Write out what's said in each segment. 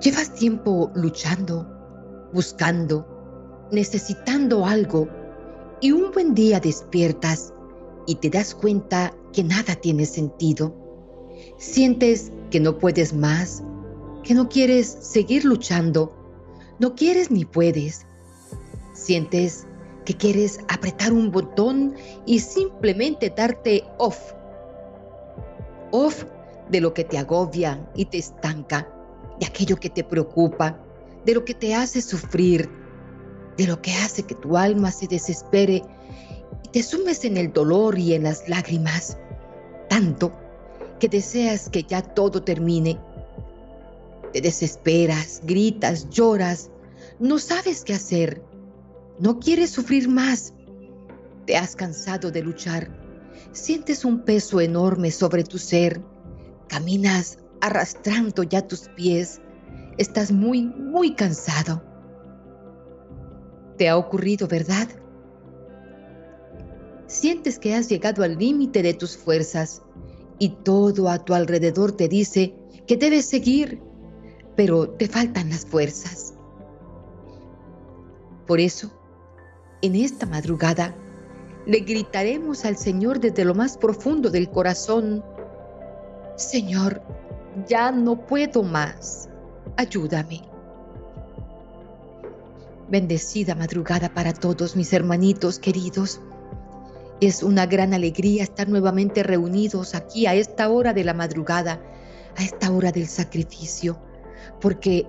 Llevas tiempo luchando, buscando, necesitando algo y un buen día despiertas y te das cuenta que nada tiene sentido. Sientes que no puedes más, que no quieres seguir luchando, no quieres ni puedes. Sientes que quieres apretar un botón y simplemente darte off. Off de lo que te agobia y te estanca de aquello que te preocupa, de lo que te hace sufrir, de lo que hace que tu alma se desespere y te sumes en el dolor y en las lágrimas, tanto que deseas que ya todo termine. Te desesperas, gritas, lloras, no sabes qué hacer, no quieres sufrir más, te has cansado de luchar, sientes un peso enorme sobre tu ser, caminas arrastrando ya tus pies. Estás muy, muy cansado. Te ha ocurrido, ¿verdad? Sientes que has llegado al límite de tus fuerzas y todo a tu alrededor te dice que debes seguir, pero te faltan las fuerzas. Por eso, en esta madrugada, le gritaremos al Señor desde lo más profundo del corazón, Señor, ya no puedo más. Ayúdame. Bendecida madrugada para todos mis hermanitos queridos. Es una gran alegría estar nuevamente reunidos aquí a esta hora de la madrugada, a esta hora del sacrificio, porque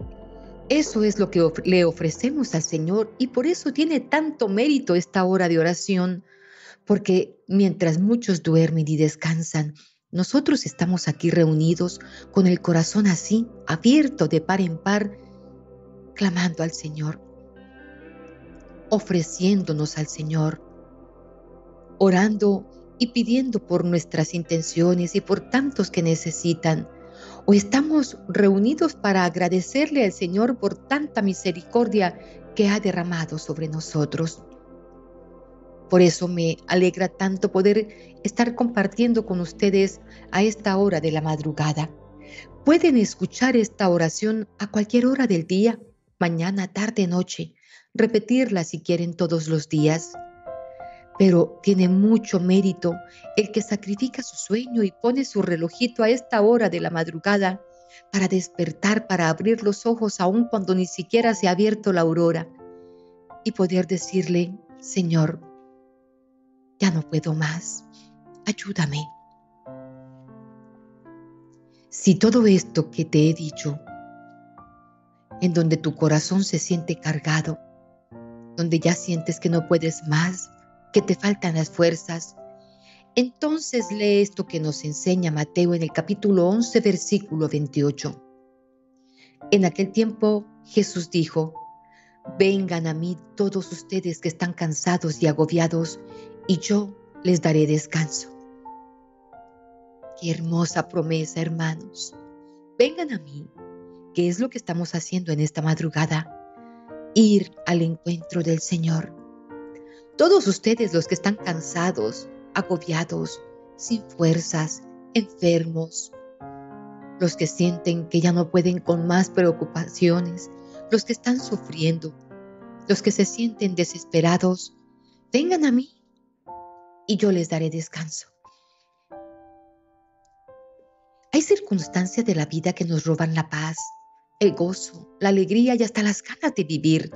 eso es lo que le ofrecemos al Señor y por eso tiene tanto mérito esta hora de oración, porque mientras muchos duermen y descansan, nosotros estamos aquí reunidos con el corazón así, abierto de par en par, clamando al Señor, ofreciéndonos al Señor, orando y pidiendo por nuestras intenciones y por tantos que necesitan. O estamos reunidos para agradecerle al Señor por tanta misericordia que ha derramado sobre nosotros. Por eso me alegra tanto poder estar compartiendo con ustedes a esta hora de la madrugada. Pueden escuchar esta oración a cualquier hora del día, mañana, tarde, noche, repetirla si quieren todos los días. Pero tiene mucho mérito el que sacrifica su sueño y pone su relojito a esta hora de la madrugada para despertar, para abrir los ojos aún cuando ni siquiera se ha abierto la aurora y poder decirle, Señor, ya no puedo más, ayúdame. Si todo esto que te he dicho, en donde tu corazón se siente cargado, donde ya sientes que no puedes más, que te faltan las fuerzas, entonces lee esto que nos enseña Mateo en el capítulo 11, versículo 28. En aquel tiempo Jesús dijo, Vengan a mí todos ustedes que están cansados y agobiados, y yo les daré descanso. Qué hermosa promesa, hermanos. Vengan a mí, ¿Qué es lo que estamos haciendo en esta madrugada. Ir al encuentro del Señor. Todos ustedes los que están cansados, agobiados, sin fuerzas, enfermos, los que sienten que ya no pueden con más preocupaciones, los que están sufriendo, los que se sienten desesperados, vengan a mí y yo les daré descanso. Hay circunstancias de la vida que nos roban la paz, el gozo, la alegría y hasta las ganas de vivir.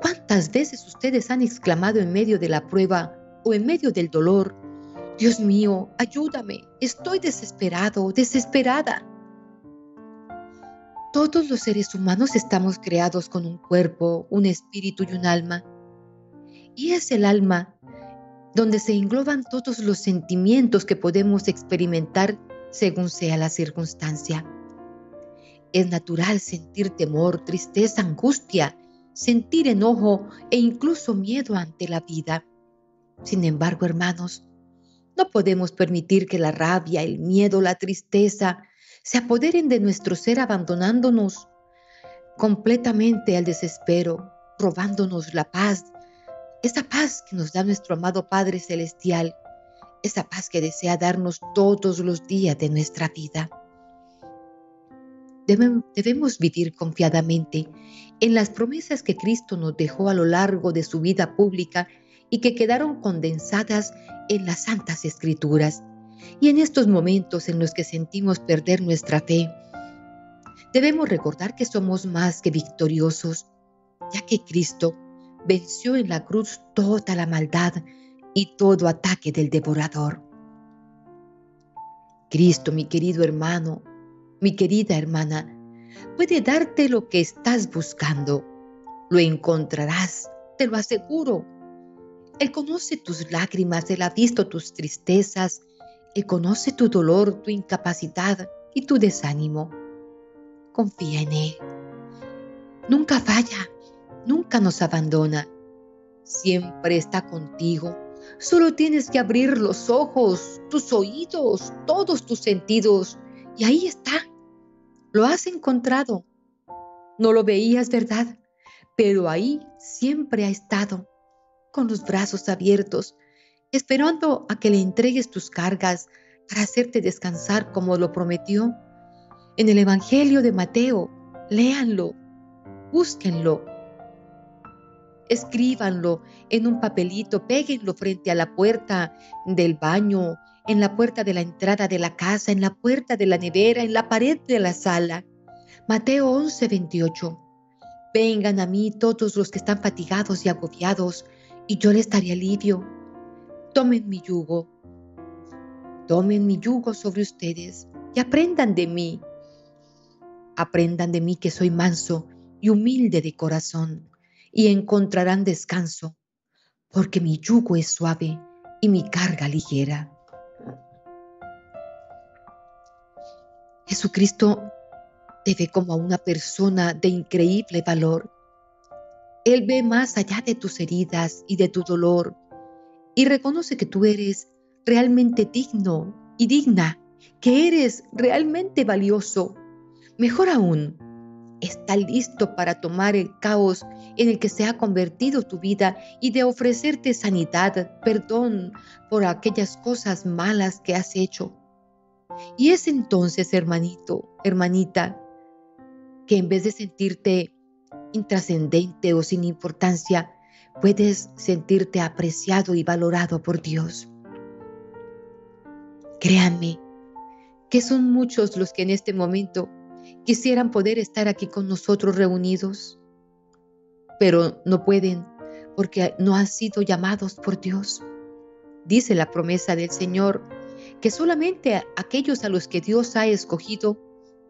¿Cuántas veces ustedes han exclamado en medio de la prueba o en medio del dolor, Dios mío, ayúdame, estoy desesperado, desesperada? Todos los seres humanos estamos creados con un cuerpo, un espíritu y un alma. Y es el alma donde se engloban todos los sentimientos que podemos experimentar según sea la circunstancia. Es natural sentir temor, tristeza, angustia, sentir enojo e incluso miedo ante la vida. Sin embargo, hermanos, no podemos permitir que la rabia, el miedo, la tristeza se apoderen de nuestro ser abandonándonos completamente al desespero, robándonos la paz, esa paz que nos da nuestro amado Padre Celestial, esa paz que desea darnos todos los días de nuestra vida. debemos vivir confiadamente en las promesas que Cristo nos dejó a lo largo de su vida pública y que quedaron condensadas en las Santas Escrituras. Y en estos momentos en los que sentimos perder nuestra fe, debemos recordar que somos más que victoriosos, ya que Cristo venció en la cruz toda la maldad y todo ataque del devorador. Cristo, mi querido hermano, mi querida hermana, puede darte lo que estás buscando. Lo encontrarás, te lo aseguro. Él conoce tus lágrimas, Él ha visto tus tristezas, Él conoce tu dolor, tu incapacidad y tu desánimo. Confía en Él. Nunca falla, nunca nos abandona. Siempre está contigo. Solo tienes que abrir los ojos, tus oídos, todos tus sentidos. Y ahí está. Lo has encontrado. No lo veías, ¿verdad? Pero ahí siempre ha estado con los brazos abiertos, esperando a que le entregues tus cargas para hacerte descansar como lo prometió. En el Evangelio de Mateo, léanlo, búsquenlo, escríbanlo en un papelito, péguenlo frente a la puerta del baño, en la puerta de la entrada de la casa, en la puerta de la nevera, en la pared de la sala. Mateo 11, 28. Vengan a mí todos los que están fatigados y agobiados, y yo les daré alivio. Tomen mi yugo. Tomen mi yugo sobre ustedes y aprendan de mí. Aprendan de mí que soy manso y humilde de corazón y encontrarán descanso, porque mi yugo es suave y mi carga ligera. Jesucristo te ve como a una persona de increíble valor él ve más allá de tus heridas y de tu dolor y reconoce que tú eres realmente digno y digna, que eres realmente valioso. Mejor aún, está listo para tomar el caos en el que se ha convertido tu vida y de ofrecerte sanidad, perdón por aquellas cosas malas que has hecho. Y es entonces, hermanito, hermanita, que en vez de sentirte intrascendente o sin importancia, puedes sentirte apreciado y valorado por Dios. Créanme que son muchos los que en este momento quisieran poder estar aquí con nosotros reunidos, pero no pueden porque no han sido llamados por Dios. Dice la promesa del Señor que solamente aquellos a los que Dios ha escogido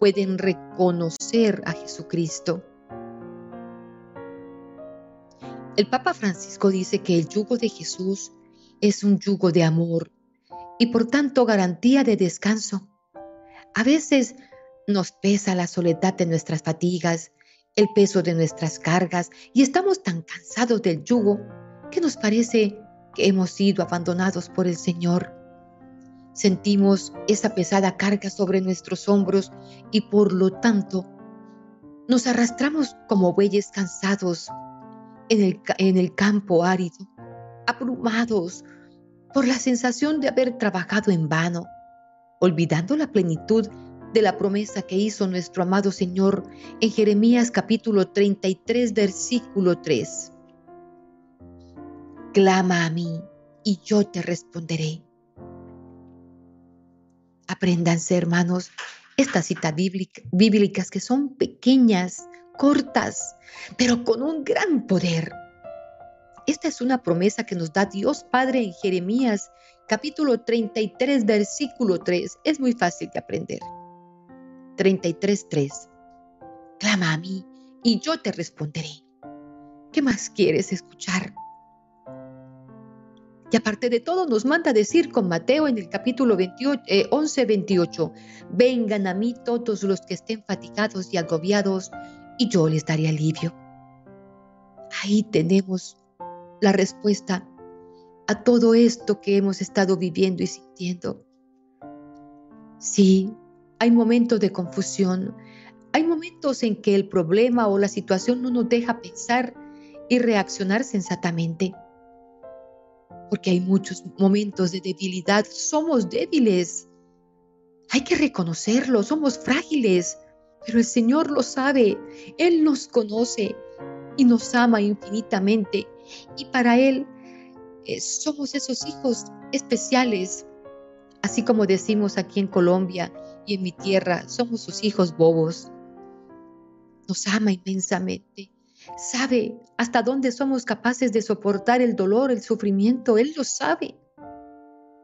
pueden reconocer a Jesucristo. El Papa Francisco dice que el yugo de Jesús es un yugo de amor y por tanto garantía de descanso. A veces nos pesa la soledad de nuestras fatigas, el peso de nuestras cargas y estamos tan cansados del yugo que nos parece que hemos sido abandonados por el Señor. Sentimos esa pesada carga sobre nuestros hombros y por lo tanto nos arrastramos como bueyes cansados en el, campo árido, abrumados por la sensación de haber trabajado en vano, olvidando la plenitud de la promesa que hizo nuestro amado Señor en Jeremías capítulo 33 versículo 3. Clama a mí y yo te responderé. Apréndanse, hermanos, estas citas bíblicas que son pequeñas, cortas, pero con un gran poder. Esta es una promesa que nos da Dios Padre en Jeremías capítulo 33 versículo 3. Es muy fácil de aprender. 33.3. Clama a mí y yo te responderé. ¿Qué más quieres escuchar? Y aparte de todo, nos manda decir con Mateo en el capítulo 28, 11, 28, vengan a mí todos los que estén fatigados y agobiados, y yo les daré alivio. Ahí tenemos la respuesta a todo esto que hemos estado viviendo y sintiendo. Sí, hay momentos de confusión, hay momentos en que el problema o la situación no nos deja pensar y reaccionar sensatamente. Porque hay muchos momentos de debilidad, somos débiles. Hay que reconocerlo, somos frágiles, Pero el Señor lo sabe, Él nos conoce y nos ama infinitamente. Y para Él eh, somos esos hijos especiales, así como decimos aquí en Colombia y en mi tierra, somos sus hijos bobos. Nos ama inmensamente. Sabe hasta dónde somos capaces de soportar el dolor, el sufrimiento. Él lo sabe.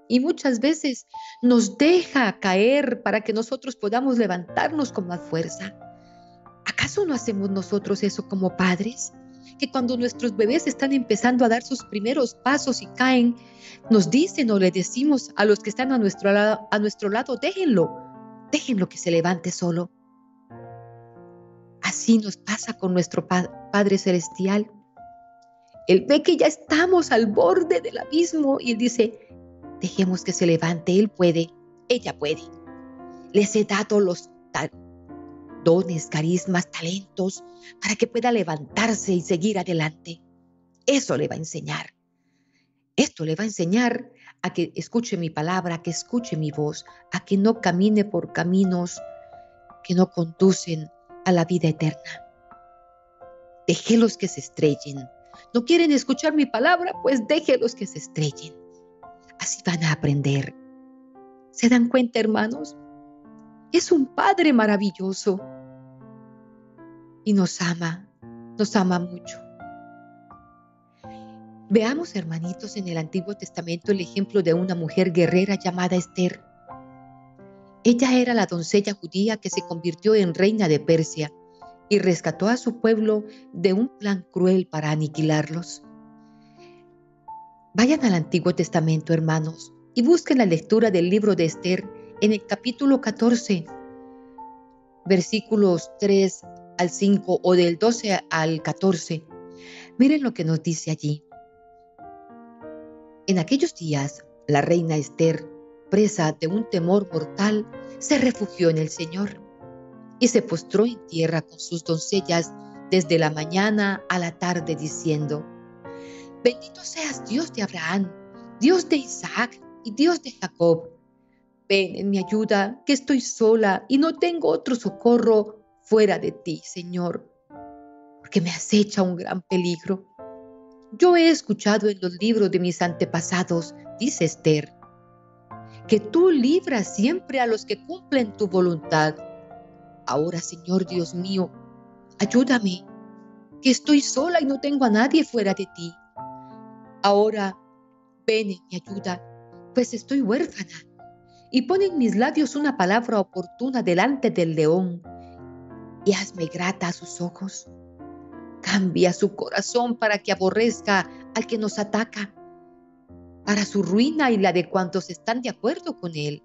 Y muchas veces nos deja caer para que nosotros podamos levantarnos con más fuerza. ¿Acaso no hacemos nosotros eso como padres? Que cuando nuestros bebés están empezando a dar sus primeros pasos y caen, nos dicen o le decimos a los que están a nuestro lado, a nuestro lado déjenlo, déjenlo que se levante solo. Así nos pasa con nuestro Padre Celestial. Él ve que ya estamos al borde del abismo y él dice, dejemos que se levante, él puede, ella puede. Les he dado los dones, carismas, talentos para que pueda levantarse y seguir adelante. Eso le va a enseñar. Esto le va a enseñar a que escuche mi palabra, a que escuche mi voz, a que no camine por caminos que no conducen a la vida eterna. Déjelos que se estrellen. ¿No quieren escuchar mi palabra? Pues déjelos que se estrellen. Así van a aprender. ¿Se dan cuenta, hermanos? Es un Padre maravilloso. Y nos ama, nos ama mucho. Veamos, hermanitos, en el Antiguo Testamento el ejemplo de una mujer guerrera llamada Esther. Ella era la doncella judía que se convirtió en reina de Persia y rescató a su pueblo de un plan cruel para aniquilarlos. Vayan al Antiguo Testamento, hermanos, y busquen la lectura del libro de Esther en el capítulo 14, versículos 3 al 5 o del 12 al 14. Miren lo que nos dice allí. En aquellos días, la reina Esther, presa de un temor mortal, se refugió en el Señor y se postró en tierra con sus doncellas desde la mañana a la tarde, diciendo, Bendito seas Dios de Abraham, Dios de Isaac y Dios de Jacob. Ven en mi ayuda, que estoy sola y no tengo otro socorro fuera de ti, Señor, porque me acecha un gran peligro. Yo he escuchado en los libros de mis antepasados, dice Esther, que tú libras siempre a los que cumplen tu voluntad. Ahora, Señor Dios mío, ayúdame, que estoy sola y no tengo a nadie fuera de ti. Ahora, ven en mi ayuda, pues estoy huérfana. Y pon en mis labios una palabra oportuna delante del león, y hazme grata a sus ojos. Cambia su corazón para que aborrezca al que nos ataca, para su ruina y la de cuantos están de acuerdo con él.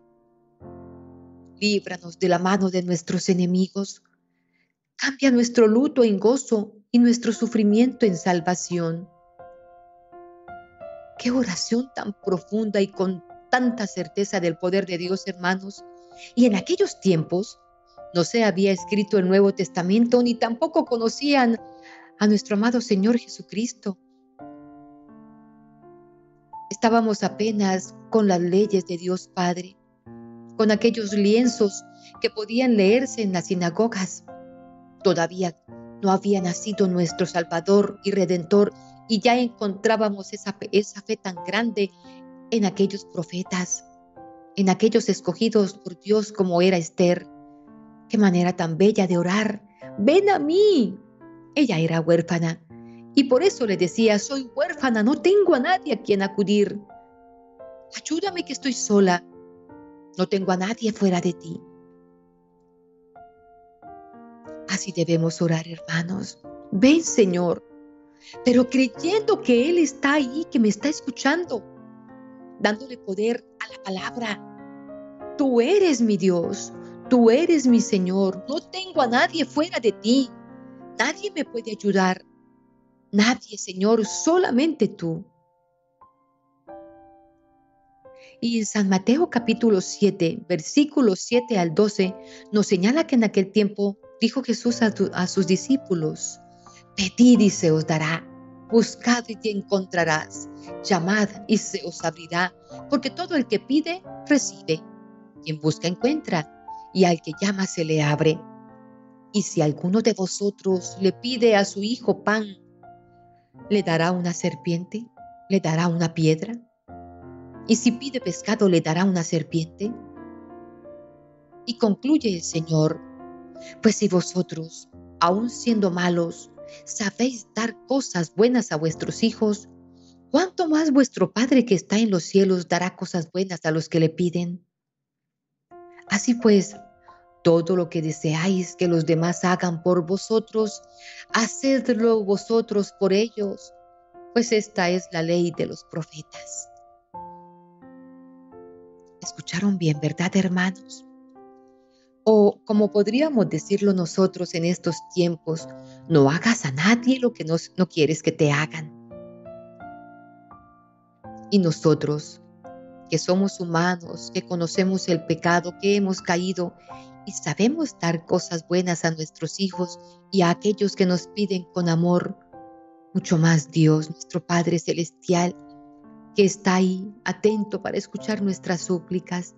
Líbranos de la mano de nuestros enemigos. Cambia nuestro luto en gozo y nuestro sufrimiento en salvación. Qué oración tan profunda y con tanta certeza del poder de Dios, hermanos. Y en aquellos tiempos no se había escrito el Nuevo Testamento ni tampoco conocían a nuestro amado Señor Jesucristo. Estábamos apenas con las leyes de Dios Padre, con aquellos lienzos que podían leerse en las sinagogas. Todavía no había nacido nuestro Salvador y Redentor y ya encontrábamos esa, esa fe tan grande en aquellos profetas, en aquellos escogidos por Dios como era Esther. Qué manera tan bella de orar. Ven a mí. Ella era huérfana y por eso le decía, soy huérfana, no tengo a nadie a quien acudir. Ayúdame que estoy sola. No tengo a nadie fuera de ti. Así debemos orar, hermanos. Ven, Señor, pero creyendo que Él está ahí, que me está escuchando, dándole poder a la palabra. Tú eres mi Dios, tú eres mi Señor, no tengo a nadie fuera de ti, nadie me puede ayudar, nadie, Señor, solamente tú. Y en San Mateo capítulo 7, versículos 7 al 12, nos señala que en aquel tiempo dijo Jesús a, a sus discípulos, Pedid y se os dará, buscad y te encontrarás, llamad y se os abrirá, porque todo el que pide, recibe, quien busca encuentra, y al que llama se le abre. Y si alguno de vosotros le pide a su hijo pan, ¿le dará una serpiente? ¿Le dará una piedra? Y si pide pescado, ¿le dará una serpiente? Y concluye el Señor, pues si vosotros, aun siendo malos, sabéis dar cosas buenas a vuestros hijos, ¿cuánto más vuestro Padre que está en los cielos dará cosas buenas a los que le piden? Así pues, todo lo que deseáis que los demás hagan por vosotros, hacedlo vosotros por ellos, pues esta es la ley de los profetas. ¿Escucharon bien, verdad, hermanos? O como podríamos decirlo nosotros en estos tiempos, no hagas a nadie lo que no, no quieres que te hagan. Y nosotros, que somos humanos, que conocemos el pecado, que hemos caído y sabemos dar cosas buenas a nuestros hijos y a aquellos que nos piden con amor, mucho más Dios, nuestro Padre Celestial, que está ahí atento para escuchar nuestras súplicas,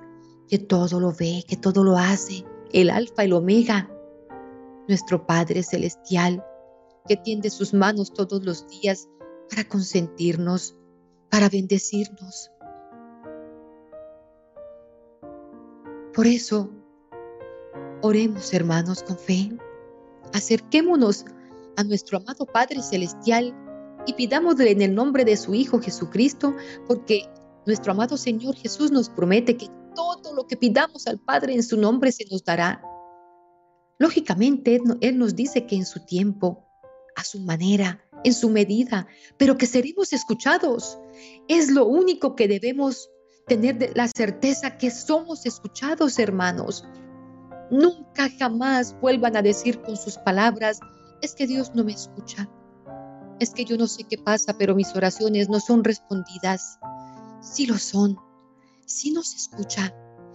que todo lo ve, que todo lo hace, el alfa y el omega, nuestro Padre Celestial, que tiende sus manos todos los días para consentirnos, para bendecirnos. Por eso, oremos hermanos con fe, acerquémonos a nuestro amado Padre Celestial y pidámosle en el nombre de su Hijo Jesucristo, porque nuestro amado Señor Jesús nos promete que todo lo que pidamos al Padre en su nombre se nos dará. Lógicamente, Él nos dice que en su tiempo, a su manera, en su medida, pero que seremos escuchados. Es lo único que debemos tener la certeza que somos escuchados, hermanos. Nunca jamás vuelvan a decir con sus palabras, es que Dios no me escucha. Es que yo no sé qué pasa, pero mis oraciones no son respondidas. Sí lo son. Sí nos escucha.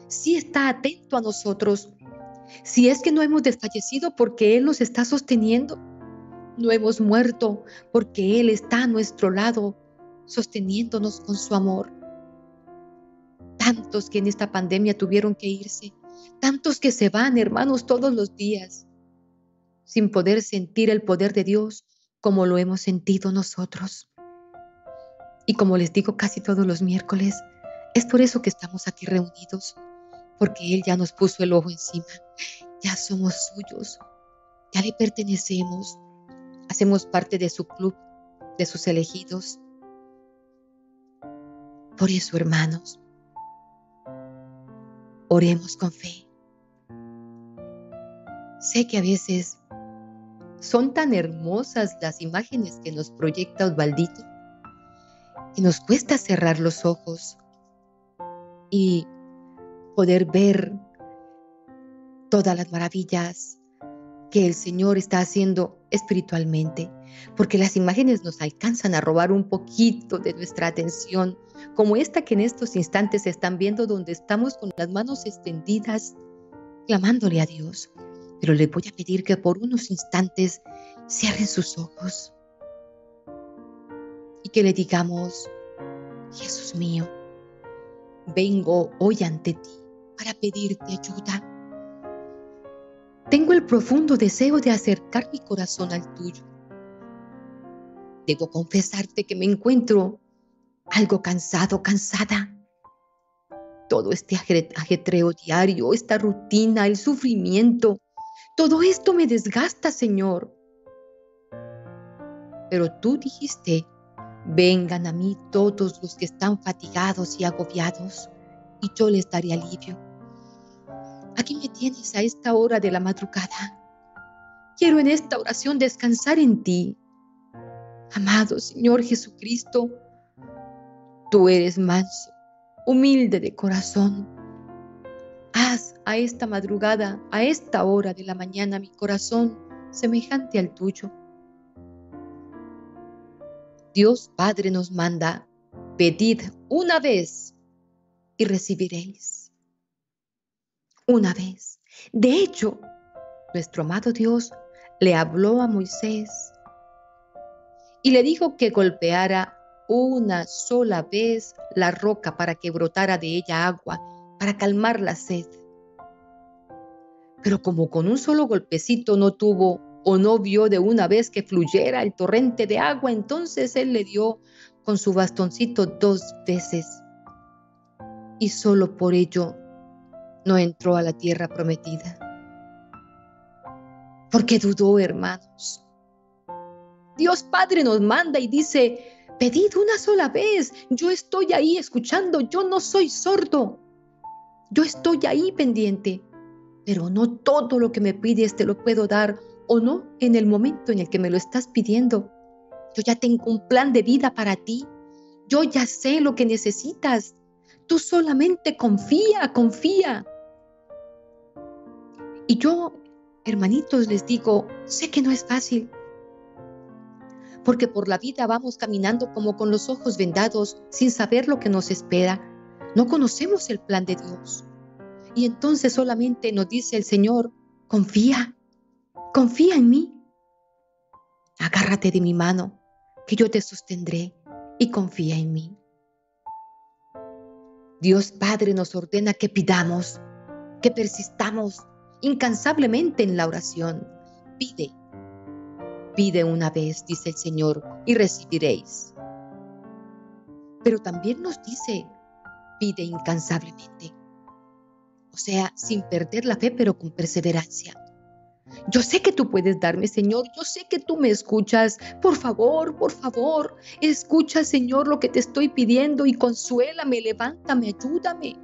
Sí está atento a nosotros. Si es que no hemos desfallecido porque Él nos está sosteniendo. No hemos muerto porque Él está a nuestro lado, sosteniéndonos con su amor. Tantos que en esta pandemia tuvieron que irse, tantos que se van, hermanos, todos los días, sin poder sentir el poder de Dios como lo hemos sentido nosotros. Y como les digo casi todos los miércoles, es por eso que estamos aquí reunidos, porque Él ya nos puso el ojo encima, ya somos suyos, ya le pertenecemos, hacemos parte de su club, de sus elegidos. Por eso, hermanos, oremos con fe. Sé que a veces son tan hermosas las imágenes que nos proyecta Osvaldito que nos cuesta cerrar los ojos y poder ver todas las maravillas que el Señor está haciendo espiritualmente, porque las imágenes nos alcanzan a robar un poquito de nuestra atención, como esta que en estos instantes están viendo donde estamos con las manos extendidas, clamándole a Dios. Pero le voy a pedir que por unos instantes cierren sus ojos y que le digamos, Jesús mío, vengo hoy ante ti para pedirte ayuda tengo el profundo deseo de acercar mi corazón al tuyo. Debo confesarte que me encuentro algo cansado, cansada. Todo este ajetreo diario, esta rutina, el sufrimiento, todo esto me desgasta, Señor. Pero tú dijiste, vengan a mí todos los que están fatigados y agobiados, y yo les daré alivio. Aquí me tienes a esta hora de la madrugada. Quiero en esta oración descansar en ti. Amado Señor Jesucristo, tú eres manso, humilde de corazón. A esta madrugada, a esta hora de la mañana, mi corazón semejante al tuyo. Dios Padre nos manda, pedid una vez y recibiréis una vez. De hecho, nuestro amado Dios le habló a Moisés y le dijo que golpeara una sola vez la roca para que brotara de ella agua, para calmar la sed. Pero como con un solo golpecito no tuvo o no vio de una vez que fluyera el torrente de agua, entonces él le dio con su bastoncito dos veces. Y solo por ello no entró a la tierra prometida. Porque dudó, hermanos. Dios Padre nos manda y dice, pedid una sola vez, yo estoy ahí escuchando, yo no soy sordo, yo estoy ahí pendiente, pero no todo lo que me pides te lo puedo dar o no en el momento en el que me lo estás pidiendo. Yo ya tengo un plan de vida para ti, yo ya sé lo que necesitas, tú solamente confía, confía. Y yo, hermanitos, les digo, sé que no es fácil, porque por la vida vamos caminando como con los ojos vendados sin saber lo que nos espera. No conocemos el plan de Dios. Y entonces solamente nos dice el Señor, confía, confía en mí. Agárrate de mi mano, que yo te sostendré y confía en mí. Dios Padre nos ordena que pidamos, que persistamos incansablemente en la oración. Pide, pide una vez, dice el Señor, y recibiréis. Pero también nos dice, pide incansablemente. O sea, sin perder la fe, pero con perseverancia. Yo sé que tú puedes darme, Señor. Yo sé que tú me escuchas. Por favor, por favor, escucha, Señor, lo que te estoy pidiendo y consuélame, levántame, ayúdame.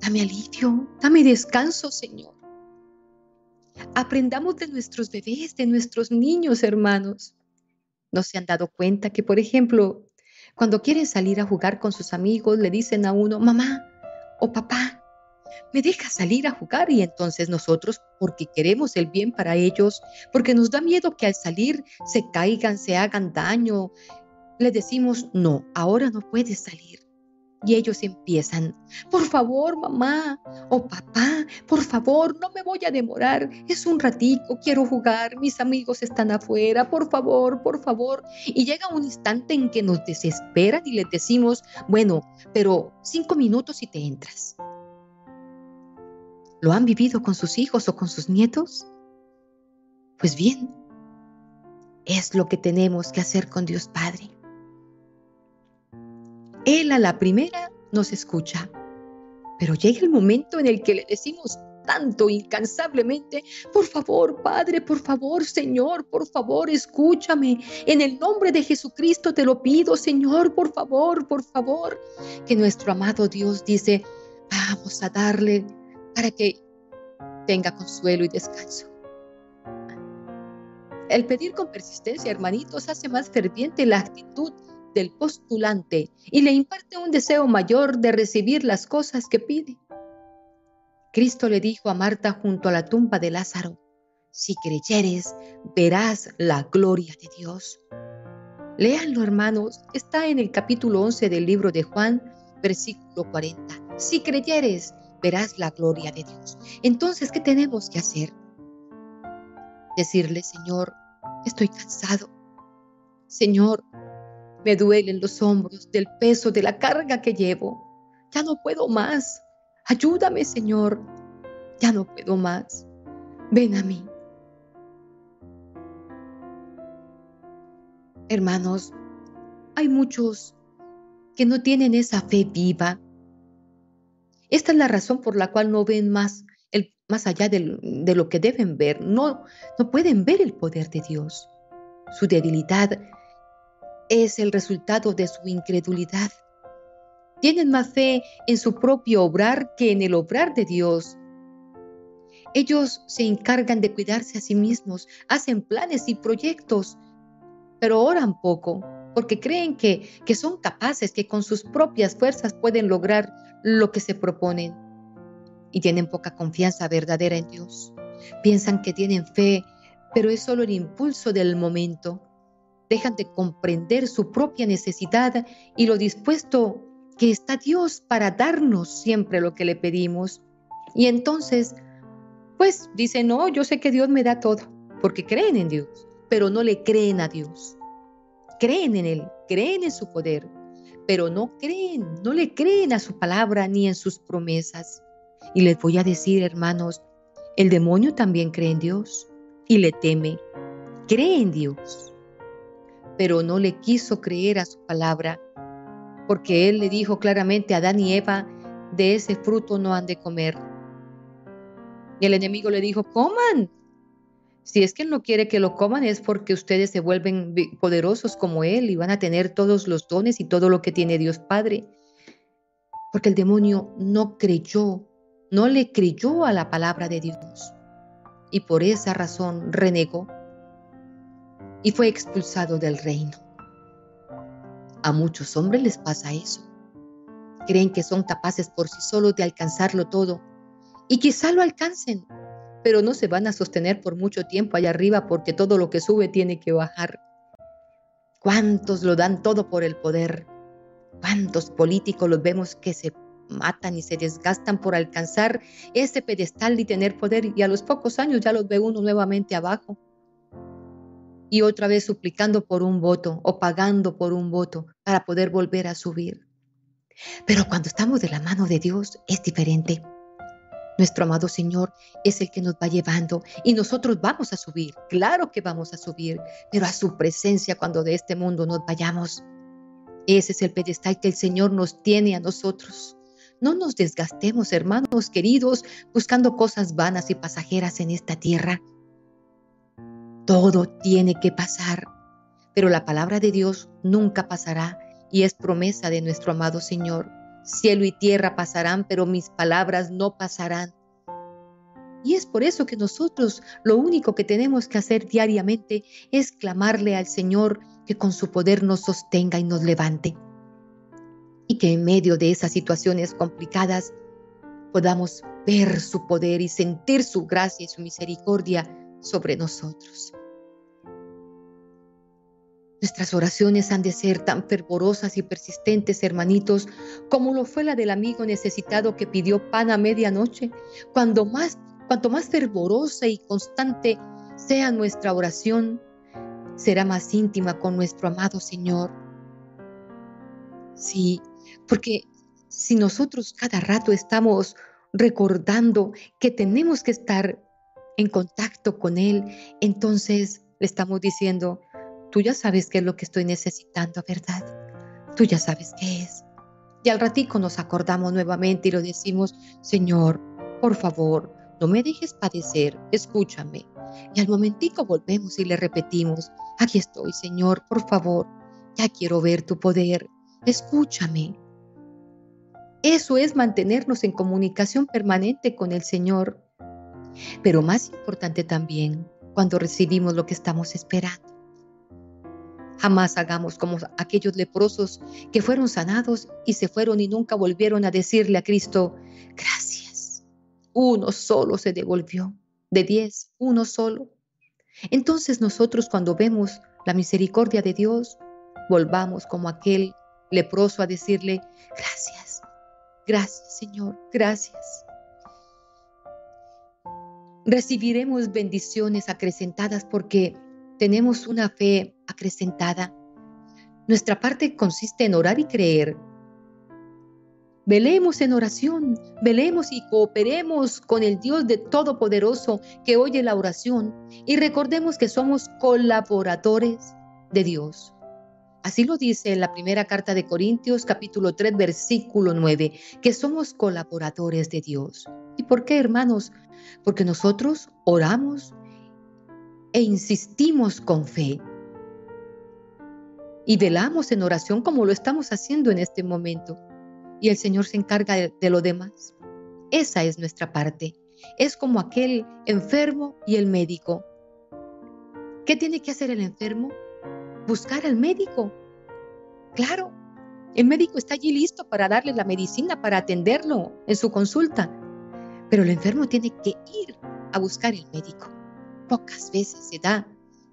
Dame alivio, dame descanso, Señor. Aprendamos de nuestros bebés, de nuestros niños, hermanos. ¿No se han dado cuenta que, por ejemplo, cuando quieren salir a jugar con sus amigos, le dicen a uno, mamá o papá, me deja salir a jugar y entonces nosotros, porque queremos el bien para ellos, porque nos da miedo que al salir se caigan, se hagan daño, le decimos, no, ahora no puedes salir. Y ellos empiezan, por favor, mamá o papá, por favor, no me voy a demorar, es un ratico, quiero jugar, mis amigos están afuera, por favor, por favor. Y llega un instante en que nos desesperan y les decimos, bueno, pero cinco minutos y te entras. ¿Lo han vivido con sus hijos o con sus nietos? Pues bien, es lo que tenemos que hacer con Dios Padre. Él a la primera nos escucha, pero llega el momento en el que le decimos tanto incansablemente, por favor, Padre, por favor, Señor, por favor, escúchame. En el nombre de Jesucristo te lo pido, Señor, por favor, por favor. Que nuestro amado Dios dice, vamos a darle para que tenga consuelo y descanso. El pedir con persistencia, hermanitos, hace más ferviente la actitud del postulante y le imparte un deseo mayor de recibir las cosas que pide. Cristo le dijo a Marta junto a la tumba de Lázaro, si creyeres, verás la gloria de Dios. Léanlo, hermanos, está en el capítulo 11 del libro de Juan, versículo 40. Si creyeres, verás la gloria de Dios. Entonces, ¿qué tenemos que hacer? Decirle, Señor, estoy cansado. Señor, me duelen los hombros del peso de la carga que llevo. Ya no puedo más. Ayúdame, Señor. Ya no puedo más. Ven a mí. Hermanos, hay muchos que no tienen esa fe viva. Esta es la razón por la cual no ven más, el, más allá de, lo que deben ver. No, no pueden ver el poder de Dios. Su debilidad es el resultado de su incredulidad. Tienen más fe en su propio obrar que en el obrar de Dios. Ellos se encargan de cuidarse a sí mismos, hacen planes y proyectos, pero oran poco porque creen que, que son capaces, que con sus propias fuerzas pueden lograr lo que se proponen y tienen poca confianza verdadera en Dios. Piensan que tienen fe, pero es solo el impulso del momento dejan de comprender su propia necesidad y lo dispuesto que está Dios para darnos siempre lo que le pedimos. Y entonces, pues dicen, no, yo sé que Dios me da todo, porque creen en Dios, pero no le creen a Dios. Creen en Él, creen en su poder, pero no creen, no le creen a su palabra ni en sus promesas. Y les voy a decir, hermanos, El demonio también cree en Dios y le teme. Cree en Dios, pero no le quiso creer a su palabra, porque él le dijo claramente a Adán y Eva, de ese fruto no han de comer. Y el enemigo le dijo, coman. Si es que no quiere que lo coman es porque ustedes se vuelven poderosos como él y van a tener todos los dones y todo lo que tiene Dios Padre. Porque el demonio no creyó, no le creyó a la palabra de Dios. Y por esa razón renegó y fue expulsado del reino. A muchos hombres les pasa eso. Creen que son capaces por sí solos de alcanzarlo todo y quizá lo alcancen, pero no se van a sostener por mucho tiempo allá arriba porque todo lo que sube tiene que bajar. ¿Cuántos lo dan todo por el poder? ¿Cuántos políticos los vemos que se matan y se desgastan por alcanzar ese pedestal y tener poder y a los pocos años ya los ve uno nuevamente abajo? Y otra vez suplicando por un voto o pagando por un voto para poder volver a subir. Pero cuando estamos de la mano de Dios es diferente. Nuestro amado Señor es el que nos va llevando y nosotros vamos a subir, claro que vamos a subir, pero a su presencia cuando de este mundo nos vayamos. Ese es el pedestal que el Señor nos tiene a nosotros. No nos desgastemos, hermanos queridos, buscando cosas vanas y pasajeras en esta tierra. Todo tiene que pasar, pero la palabra de Dios nunca pasará y es promesa de nuestro amado Señor. Cielo y tierra pasarán, pero mis palabras no pasarán. Y es por eso que nosotros lo único que tenemos que hacer diariamente es clamarle al Señor que con su poder nos sostenga y nos levante. Y que en medio de esas situaciones complicadas podamos ver su poder y sentir su gracia y su misericordia sobre nosotros. Nuestras oraciones han de ser tan fervorosas y persistentes, hermanitos, como lo fue la del amigo necesitado que pidió pan a medianoche. Cuando más, cuanto más fervorosa y constante sea nuestra oración, será más íntima con nuestro amado Señor. Sí, porque si nosotros cada rato estamos recordando que tenemos que estar en contacto con Él, entonces le estamos diciendo, Tú ya sabes qué es lo que estoy necesitando, ¿verdad? Tú ya sabes qué es. Y al ratico nos acordamos nuevamente y lo decimos, Señor, por favor, no me dejes padecer, escúchame. Y al momentico volvemos y le repetimos, aquí estoy, Señor, por favor, ya quiero ver tu poder, escúchame. Eso es mantenernos en comunicación permanente con el Señor. Pero más importante también, cuando recibimos lo que estamos esperando. Jamás hagamos como aquellos leprosos que fueron sanados y se fueron y nunca volvieron a decirle a Cristo, gracias. Uno solo se devolvió, de diez, uno solo. Entonces nosotros cuando vemos la misericordia de Dios, volvamos como aquel leproso a decirle, gracias, gracias Señor, gracias. Recibiremos bendiciones acrecentadas porque tenemos una fe acrecentada. Nuestra parte consiste en orar y creer. Velemos en oración, velemos y cooperemos con el Dios de Todopoderoso que oye la oración y recordemos que somos colaboradores de Dios. Así lo dice en la primera carta de Corintios capítulo 3 versículo 9, que somos colaboradores de Dios. ¿Y por qué, hermanos? Porque nosotros oramos e insistimos con fe. Y velamos en oración como lo estamos haciendo en este momento. Y el Señor se encarga de, lo demás. Esa es nuestra parte. Es como aquel enfermo y el médico. ¿Qué tiene que hacer el enfermo? Buscar al médico. Claro, el médico está allí listo para darle la medicina, para atenderlo en su consulta. Pero el enfermo tiene que ir a buscar el médico. Pocas veces se da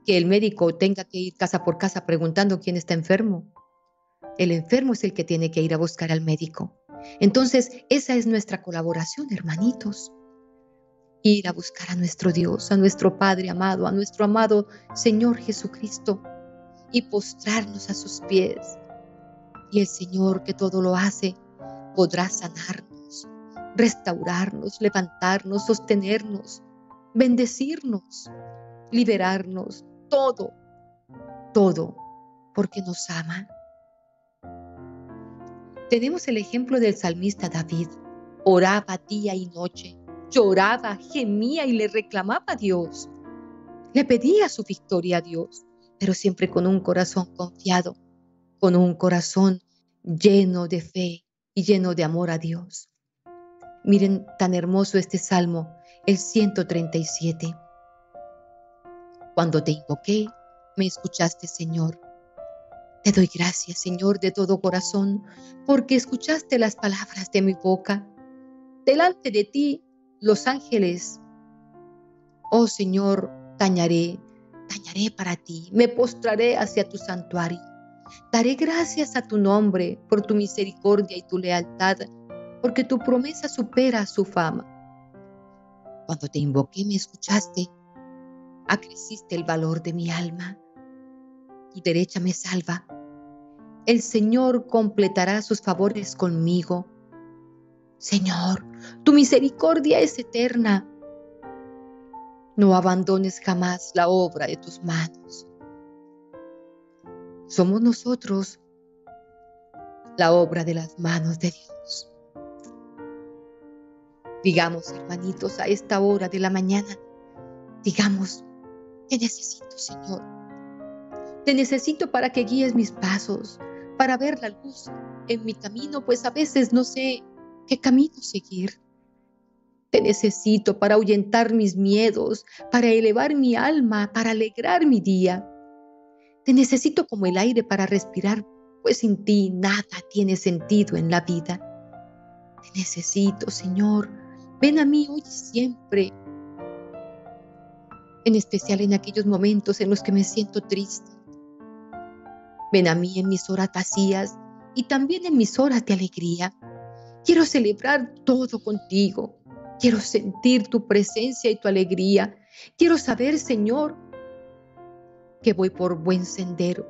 que el médico tenga que ir casa por casa preguntando quién está enfermo. El enfermo es el que tiene que ir a buscar al médico. Entonces, esa es nuestra colaboración, hermanitos. Ir a buscar a nuestro Dios, a nuestro Padre amado, a nuestro amado Señor Jesucristo y postrarnos a sus pies. Y el Señor que todo lo hace podrá sanarnos, restaurarnos, levantarnos, sostenernos, bendecirnos, liberarnos, todo, todo, porque nos ama. Tenemos el ejemplo del salmista David. Oraba día y noche, lloraba, gemía y le reclamaba a Dios. Le pedía su victoria a Dios, pero siempre con un corazón confiado, con un corazón lleno de fe y lleno de amor a Dios. Miren tan hermoso este salmo, el 137. Cuando te invoqué, me escuchaste, Señor. Te doy gracias, Señor, de todo corazón, porque escuchaste las palabras de mi boca. Delante de ti, los ángeles. Oh Señor, tañaré, tañaré para ti, me postraré hacia tu santuario. Daré gracias a tu nombre por tu misericordia y tu lealtad, porque tu promesa supera su fama. Cuando te invoqué me escuchaste, acreciste el valor de mi alma. Tu derecha me salva. El Señor completará sus favores conmigo. Señor, tu misericordia es eterna. No abandones jamás la obra de tus manos. Somos nosotros la obra de las manos de Dios. Digamos, hermanitos, a esta hora de la mañana, digamos, te necesito, Señor. Te necesito para que guíes mis pasos, para ver la luz en mi camino, pues a veces no sé qué camino seguir. Te necesito para ahuyentar mis miedos, para elevar mi alma, para alegrar mi día. Te necesito como el aire para respirar, pues sin ti nada tiene sentido en la vida. Te necesito, Señor. Ven a mí hoy y siempre, en especial en aquellos momentos en los que me siento triste. Ven a mí en mis horas vacías y también en mis horas de alegría. Quiero celebrar todo contigo. Quiero sentir tu presencia y tu alegría. Quiero saber, Señor, que voy por buen sendero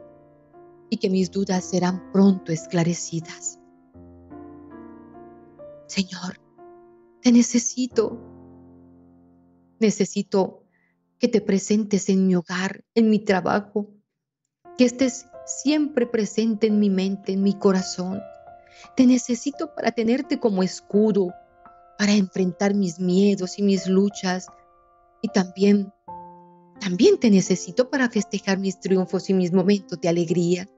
y que mis dudas serán pronto esclarecidas. Señor, te necesito. Necesito que te presentes en mi hogar, en mi trabajo, que estés siempre presente en mi mente, en mi corazón. Te necesito para tenerte como escudo, para enfrentar mis miedos y mis luchas y también también te necesito para festejar mis triunfos y mis momentos de alegría.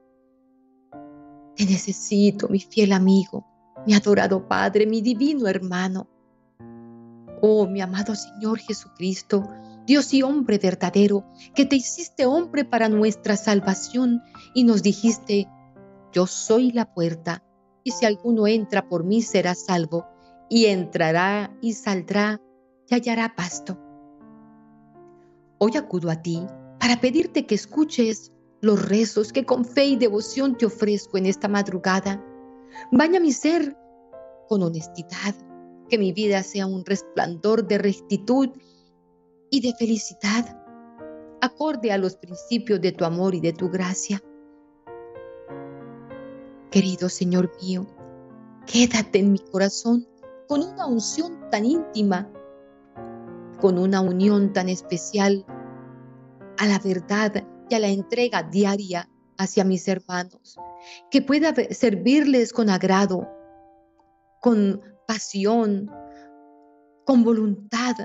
Te necesito, mi fiel amigo, mi adorado Padre, mi divino hermano. Oh, mi amado Señor Jesucristo, Dios y hombre verdadero, que te hiciste hombre para nuestra salvación y nos dijiste, yo soy la puerta, y si alguno entra por mí será salvo, y entrará y saldrá y hallará pasto. Hoy acudo a ti para pedirte que escuches los rezos que con fe y devoción te ofrezco en esta madrugada. Baña mi ser con honestidad, que mi vida sea un resplandor de rectitud y de felicidad, acorde a los principios de tu amor y de tu gracia. Querido Señor mío, quédate en mi corazón con una unción tan íntima con una unión tan especial a la verdad y a la entrega diaria hacia mis hermanos, que pueda servirles con agrado, con pasión, con voluntad,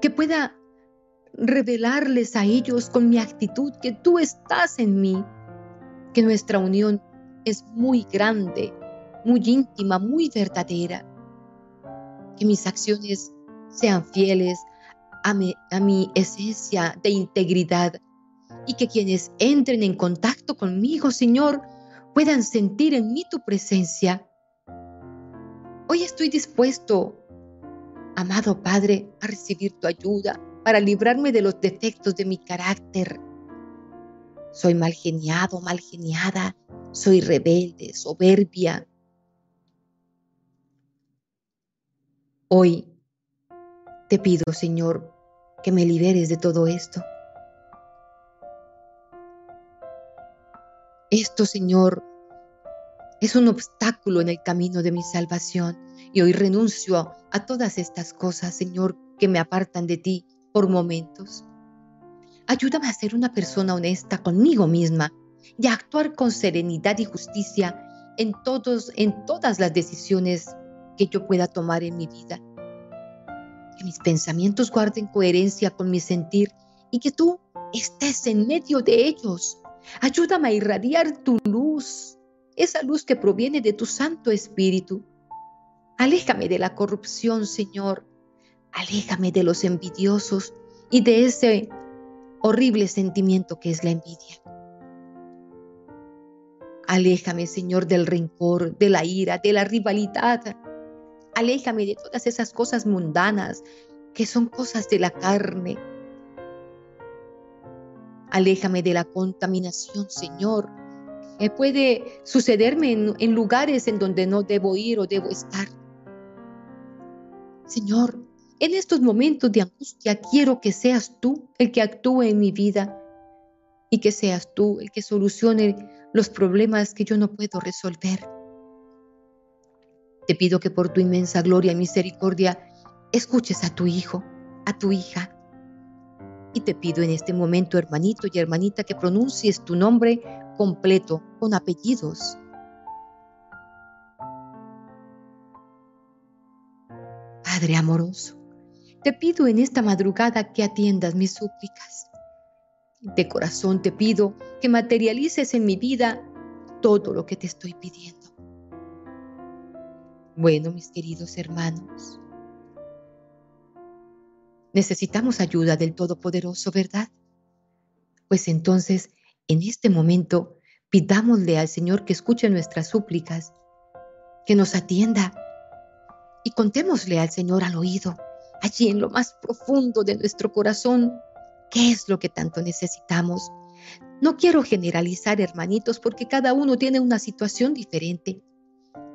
que pueda revelarles a ellos con mi actitud que tú estás en mí, que nuestra unión es muy grande, muy íntima, muy verdadera, que mis acciones sean fieles a mi, esencia de integridad y que quienes entren en contacto conmigo, Señor, puedan sentir en mí tu presencia. Hoy estoy dispuesto, amado Padre, a recibir tu ayuda para librarme de los defectos de mi carácter. Soy mal geniado, mal geniada, soy rebelde, soberbia. Hoy te pido, Señor, que me liberes de todo esto. Esto, Señor, es un obstáculo en el camino de mi salvación y hoy renuncio a todas estas cosas, Señor, que me apartan de ti por momentos. Ayúdame a ser una persona honesta conmigo misma y a actuar con serenidad y justicia en, todos, en todas las decisiones que yo pueda tomar en mi vida. Que mis pensamientos guarden coherencia con mi sentir y que tú estés en medio de ellos. Ayúdame a irradiar tu luz, esa luz que proviene de tu Santo Espíritu. Aléjame de la corrupción, Señor. Aléjame de los envidiosos y de ese horrible sentimiento que es la envidia. Aléjame, Señor, del rencor, de la ira, de la rivalidad. Aléjame de todas esas cosas mundanas que son cosas de la carne. Aléjame de la contaminación, Señor, que puede sucederme en lugares en donde no debo ir o debo estar. Señor, en estos momentos de angustia quiero que seas tú el que actúe en mi vida y que seas tú el que solucione los problemas que yo no puedo resolver. Te pido que por tu inmensa gloria y misericordia escuches a tu hijo, a tu hija. Y te pido en este momento, hermanito y hermanita, que pronuncies tu nombre completo, con apellidos, Padre amoroso, te pido en esta madrugada que atiendas mis súplicas. De corazón te pido que materialices en mi vida todo lo que te estoy pidiendo. Bueno, mis queridos hermanos, necesitamos ayuda del Todopoderoso, ¿verdad? Pues entonces, en este momento, pidámosle al Señor que escuche nuestras súplicas, que nos atienda y contémosle al Señor al oído, allí en lo más profundo de nuestro corazón, qué es lo que tanto necesitamos. No quiero generalizar, hermanitos, porque cada uno tiene una situación diferente.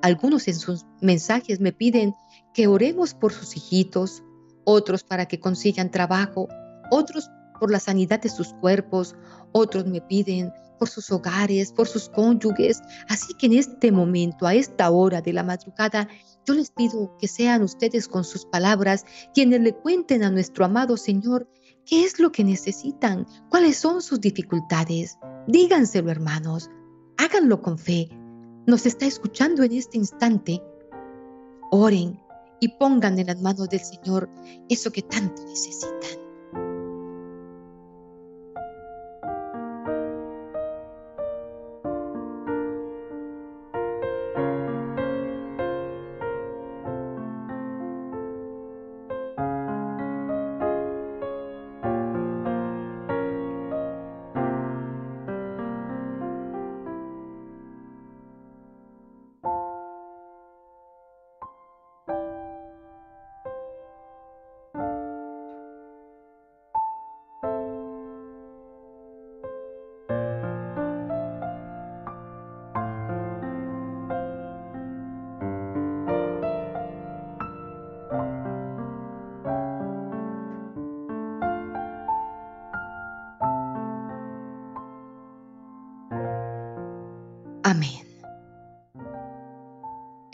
Algunos en sus mensajes me piden que oremos por sus hijitos, otros para que consigan trabajo, otros por la sanidad de sus cuerpos, otros me piden por sus hogares, por sus cónyuges. Así que en este momento, a esta hora de la madrugada, yo les pido que sean ustedes con sus palabras quienes le cuenten a nuestro amado Señor qué es lo que necesitan, cuáles son sus dificultades. Díganselo, hermanos, háganlo con fe. Nos está escuchando en este instante. Oren y pongan en las manos del Señor eso que tanto necesitan.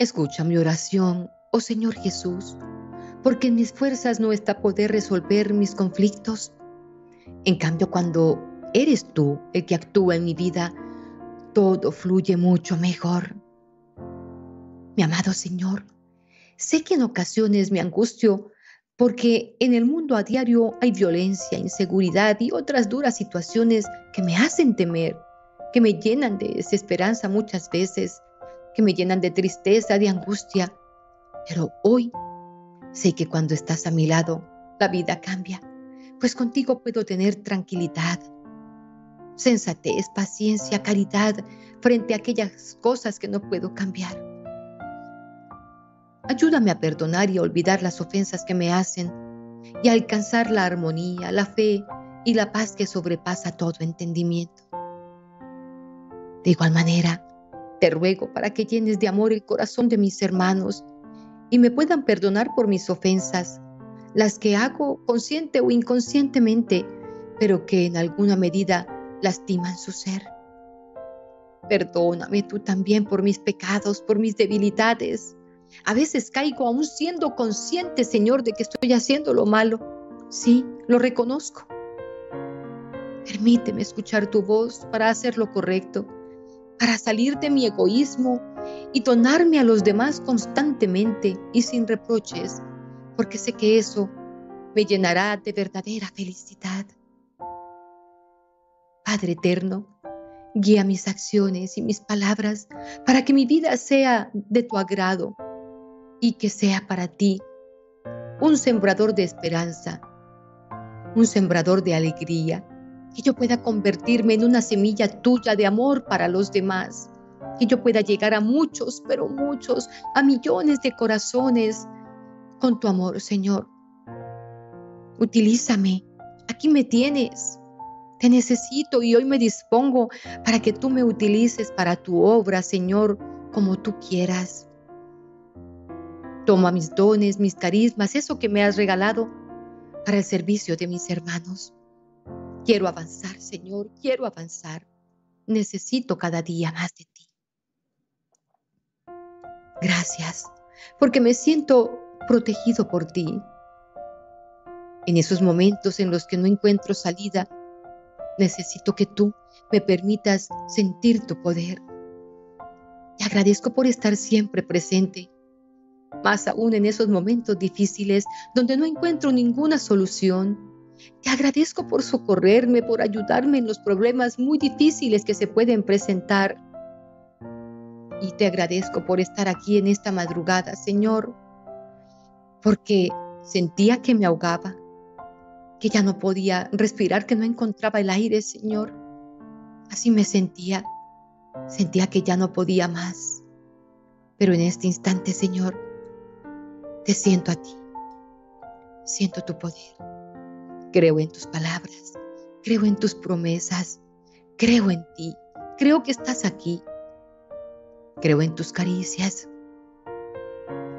Escucha mi oración, oh Señor Jesús, porque en mis fuerzas no está poder resolver mis conflictos. En cambio, cuando eres tú el que actúa en mi vida, todo fluye mucho mejor. Mi amado Señor, sé que en ocasiones me angustio porque en el mundo a diario hay violencia, inseguridad y otras duras situaciones que me hacen temer que me llenan de desesperanza muchas veces, que me llenan de tristeza, de angustia. Pero hoy sé que cuando estás a mi lado, la vida cambia, pues contigo puedo tener tranquilidad, sensatez, paciencia, caridad frente a aquellas cosas que no puedo cambiar. Ayúdame a perdonar y a olvidar las ofensas que me hacen y a alcanzar la armonía, la fe y la paz que sobrepasa todo entendimiento. De igual manera, te ruego para que llenes de amor el corazón de mis hermanos y me puedan perdonar por mis ofensas, las que hago consciente o inconscientemente, pero que en alguna medida lastiman su ser. Perdóname tú también por mis pecados, por mis debilidades. A veces caigo aún siendo consciente, Señor, de que estoy haciendo lo malo. Sí, lo reconozco. Permíteme escuchar tu voz para hacer lo correcto, para salir de mi egoísmo y donarme a los demás constantemente y sin reproches, porque sé que eso me llenará de verdadera felicidad. Padre eterno, guía mis acciones y mis palabras para que mi vida sea de tu agrado y que sea para ti un sembrador de esperanza, un sembrador de alegría, que yo pueda convertirme en una semilla tuya de amor para los demás, que yo pueda llegar a muchos, pero muchos, a millones de corazones con tu amor, Señor. Utilízame, aquí me tienes. Te necesito y hoy me dispongo para que tú me utilices para tu obra, Señor, como tú quieras. Toma mis dones, mis carismas, eso que me has regalado para el servicio de mis hermanos. Quiero avanzar, Señor, quiero avanzar. Necesito cada día más de ti. Gracias, porque me siento protegido por ti. En esos momentos en los que no encuentro salida, necesito que tú me permitas sentir tu poder. Te agradezco por estar siempre presente más aún en esos momentos difíciles donde no encuentro ninguna solución. Te agradezco por socorrerme, por ayudarme en los problemas muy difíciles que se pueden presentar. Y te agradezco por estar aquí en esta madrugada, Señor, porque sentía que me ahogaba, que ya no podía respirar, que no encontraba el aire, Señor. Así me sentía, sentía que ya no podía más. Pero en este instante, Señor, te siento a ti. Siento tu poder. Creo en tus palabras. Creo en tus promesas. Creo en ti. Creo que estás aquí. Creo en tus caricias.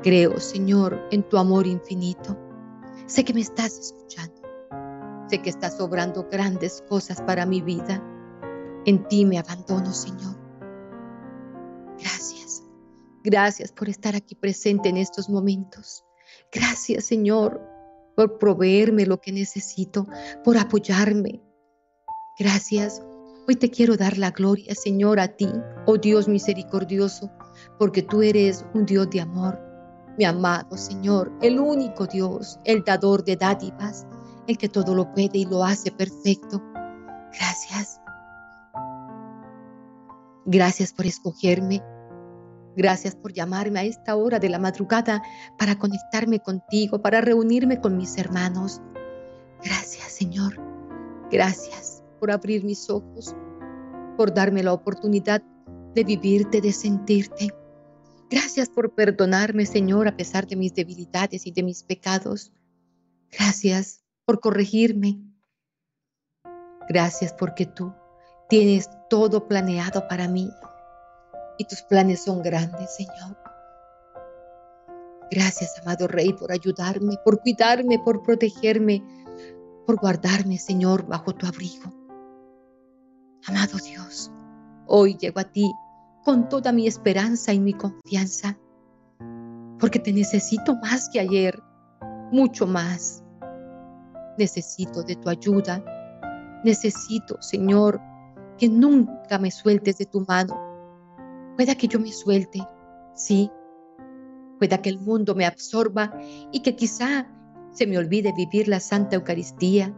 Creo, Señor, en tu amor infinito. Sé que me estás escuchando. Sé que estás obrando grandes cosas para mi vida. En ti me abandono, Señor. Gracias por estar aquí presente en estos momentos. Gracias, Señor, por proveerme lo que necesito, por apoyarme. Gracias. Hoy te quiero dar la gloria, Señor, a ti, oh Dios misericordioso, porque tú eres un Dios de amor. Mi amado Señor, el único Dios, el dador de dádivas, el que todo lo puede y lo hace perfecto. Gracias. Gracias por escogerme Gracias por llamarme a esta hora de la madrugada para conectarme contigo, para reunirme con mis hermanos. Gracias, Señor. Gracias por abrir mis ojos, por darme la oportunidad de vivirte, de sentirte. Gracias por perdonarme, Señor, a pesar de mis debilidades y de mis pecados. Gracias por corregirme. Gracias porque tú tienes todo planeado para mí y tus planes son grandes, Señor. Gracias, amado Rey, por ayudarme, por cuidarme, por protegerme, por guardarme, Señor, bajo tu abrigo. Amado Dios, hoy llego a ti con toda mi esperanza y mi confianza, porque te necesito más que ayer, mucho más. Necesito de tu ayuda. Necesito, Señor, que nunca me sueltes de tu mano Pueda que yo me suelte, sí. Pueda que el mundo me absorba y que quizá se me olvide vivir la Santa Eucaristía,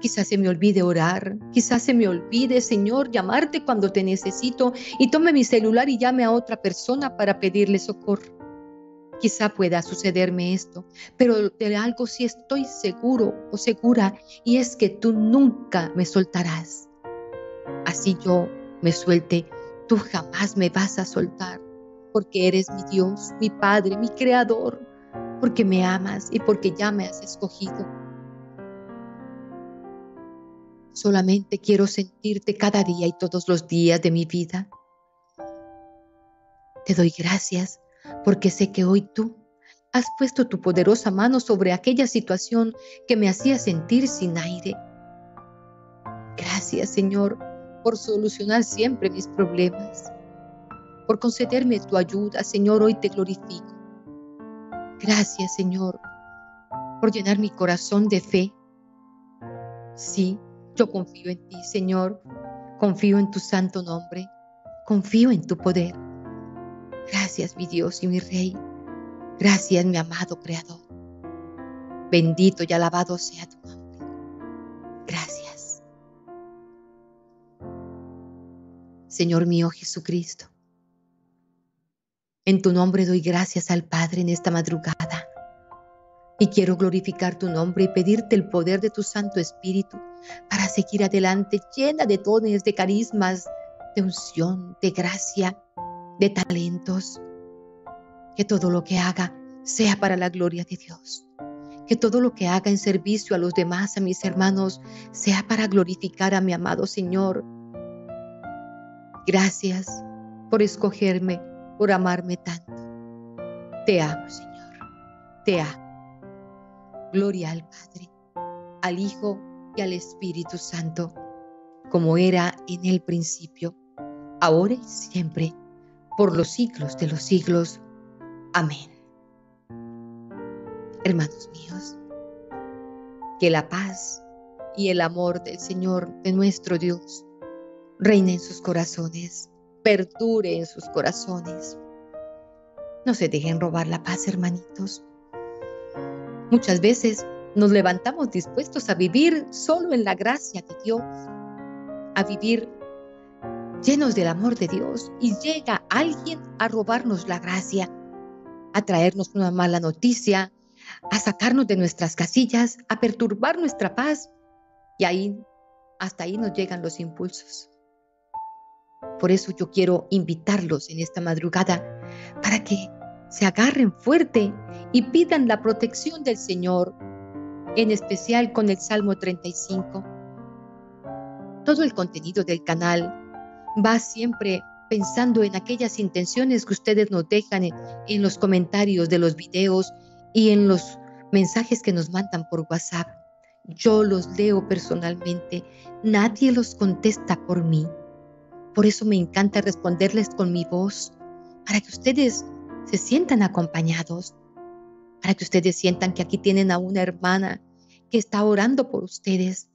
quizá se me olvide orar, quizá se me olvide, Señor, llamarte cuando te necesito y tome mi celular y llame a otra persona para pedirle socorro. Quizá pueda sucederme esto, pero de algo sí estoy seguro o segura y es que tú nunca me soltarás. Así yo me suelte Tú jamás me vas a soltar, porque eres mi Dios, mi Padre, mi Creador, porque me amas y porque ya me has escogido. Solamente quiero sentirte cada día y todos los días de mi vida. Te doy gracias porque sé que hoy tú has puesto tu poderosa mano sobre aquella situación que me hacía sentir sin aire. Gracias, Señor, por solucionar siempre mis problemas, por concederme tu ayuda. Señor, hoy te glorifico. Gracias, Señor, por llenar mi corazón de fe, Sí, yo confío en ti, Señor. Confío en tu santo nombre. Confío en tu poder. Gracias, mi Dios y mi Rey. Gracias, mi amado Creador. Bendito y alabado sea tu nombre. Señor mío Jesucristo, en tu nombre doy gracias al Padre en esta madrugada. Y quiero glorificar tu nombre y pedirte el poder de tu Santo Espíritu para seguir adelante llena de dones, de carismas, de unción, de gracia, de talentos. Que todo lo que haga sea para la gloria de Dios. Que todo lo que haga en servicio a los demás, a mis hermanos, sea para glorificar a mi amado Señor. Gracias por escogerme, por amarme tanto. Te amo, Señor. Te amo. Gloria al Padre, al Hijo y al Espíritu Santo, como era en el principio, ahora y siempre, por los siglos de los siglos. Amén. Hermanos míos, que la paz y el amor del Señor, de nuestro Dios, reine en sus corazones, perdure en sus corazones. No se dejen robar la paz, hermanitos. Muchas veces nos levantamos dispuestos a vivir solo en la gracia de Dios, a vivir llenos del amor de Dios y llega alguien a robarnos la gracia, a traernos una mala noticia, a sacarnos de nuestras casillas, a perturbar nuestra paz y ahí, hasta ahí nos llegan los impulsos. Por eso yo quiero invitarlos en esta madrugada para que se agarren fuerte y pidan la protección del Señor en especial con el Salmo 35. Todo el contenido del canal va siempre pensando en aquellas intenciones que ustedes nos dejan en, los comentarios de los videos y en los mensajes que nos mandan por WhatsApp. Yo los leo personalmente, nadie los contesta por mí. Por eso me encanta responderles con mi voz, para que ustedes se sientan acompañados para que ustedes sientan que aquí tienen a una hermana que está orando por ustedes.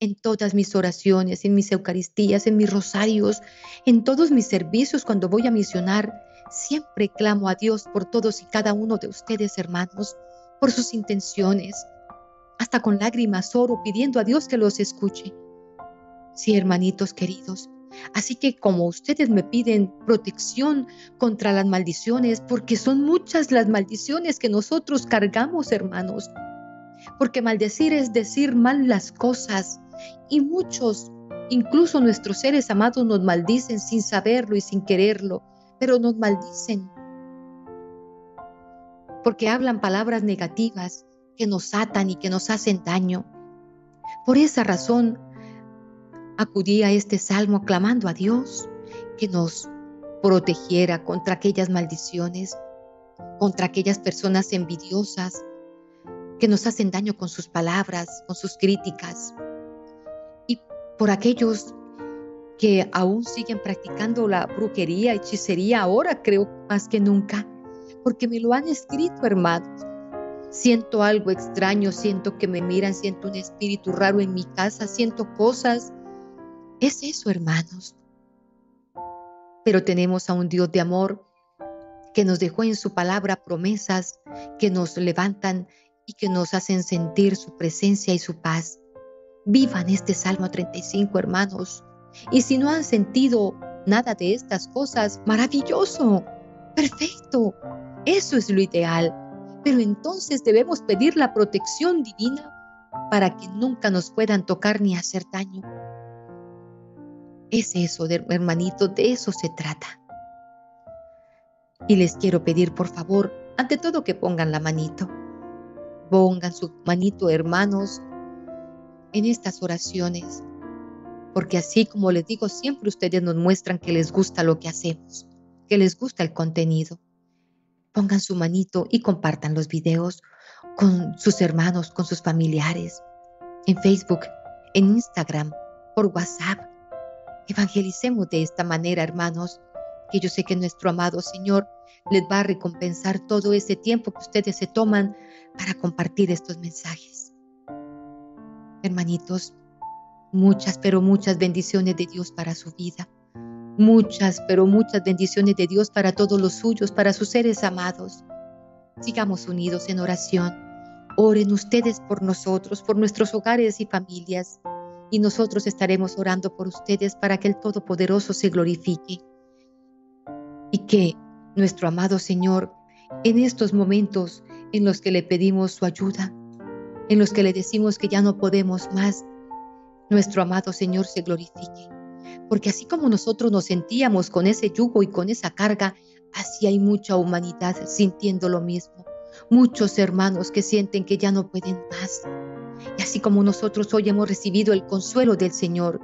En todas mis oraciones, en mis Eucaristías, en mis rosarios, en todos mis servicios cuando voy a misionar, siempre clamo a Dios por todos y cada uno de ustedes, hermanos, por sus intenciones. Hasta con lágrimas oro pidiendo a Dios que los escuche. Sí, hermanitos queridos, Así que como ustedes me piden protección contra las maldiciones, porque son muchas las maldiciones que nosotros cargamos, hermanos, porque maldecir es decir mal las cosas y muchos, incluso nuestros seres amados, nos maldicen sin saberlo y sin quererlo, pero nos maldicen porque hablan palabras negativas que nos atan y que nos hacen daño. Por esa razón, acudí a este salmo clamando a Dios que nos protegiera contra aquellas maldiciones, contra aquellas personas envidiosas que nos hacen daño con sus palabras, con sus críticas, y por aquellos que aún siguen practicando la brujería, hechicería, ahora creo más que nunca, porque me lo han escrito, hermanos. Siento algo extraño, siento que me miran, siento un espíritu raro en mi casa, siento cosas es eso, hermanos. Pero tenemos a un Dios de amor que nos dejó en su palabra promesas que nos levantan y que nos hacen sentir su presencia y su paz. Vivan este Salmo 35, hermanos. Y si no han sentido nada de estas cosas, maravilloso, perfecto. Eso es lo ideal. Pero entonces debemos pedir la protección divina para que nunca nos puedan tocar ni hacer daño. Es eso, hermanito, de eso se trata. Y les quiero pedir, por favor, ante todo que pongan la manito. Pongan su manito, hermanos, en estas oraciones. Porque así como les digo, siempre ustedes nos muestran que les gusta lo que hacemos, que les gusta el contenido. Pongan su manito y compartan los videos con sus hermanos, con sus familiares, en Facebook, en Instagram, por WhatsApp, Evangelicemos de esta manera, hermanos, que yo sé que nuestro amado Señor les va a recompensar todo ese tiempo que ustedes se toman para compartir estos mensajes. Hermanitos, muchas, pero muchas bendiciones de Dios para su vida. Muchas, pero muchas bendiciones de Dios para todos los suyos, para sus seres amados. Sigamos unidos en oración. Oren ustedes por nosotros, por nuestros hogares y familias. Y nosotros estaremos orando por ustedes para que el Todopoderoso se glorifique. Y que nuestro amado Señor, en estos momentos en los que le pedimos su ayuda, en los que le decimos que ya no podemos más, nuestro amado Señor se glorifique. Porque así como nosotros nos sentíamos con ese yugo y con esa carga, así hay mucha humanidad sintiendo lo mismo. Muchos hermanos que sienten que ya no pueden más. Y así como nosotros hoy hemos recibido el consuelo del Señor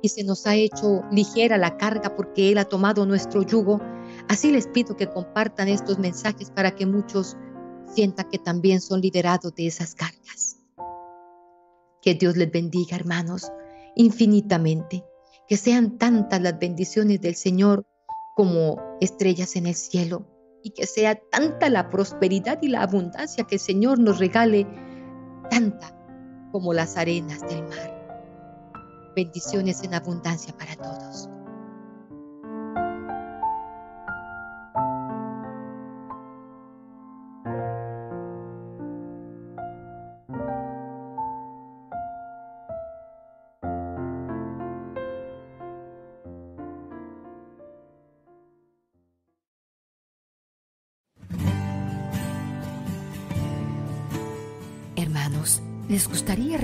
y se nos ha hecho ligera la carga porque Él ha tomado nuestro yugo, así les pido que compartan estos mensajes para que muchos sienta que también son liberados de esas cargas. Que Dios les bendiga, hermanos, infinitamente. Que sean tantas las bendiciones del Señor como estrellas en el cielo. Y que sea tanta la prosperidad y la abundancia que el Señor nos regale, tanta como las arenas del mar. Bendiciones en abundancia para todos.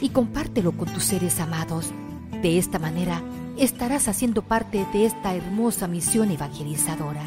y compártelo con tus seres amados. De esta manera estarás haciendo parte de esta hermosa misión evangelizadora.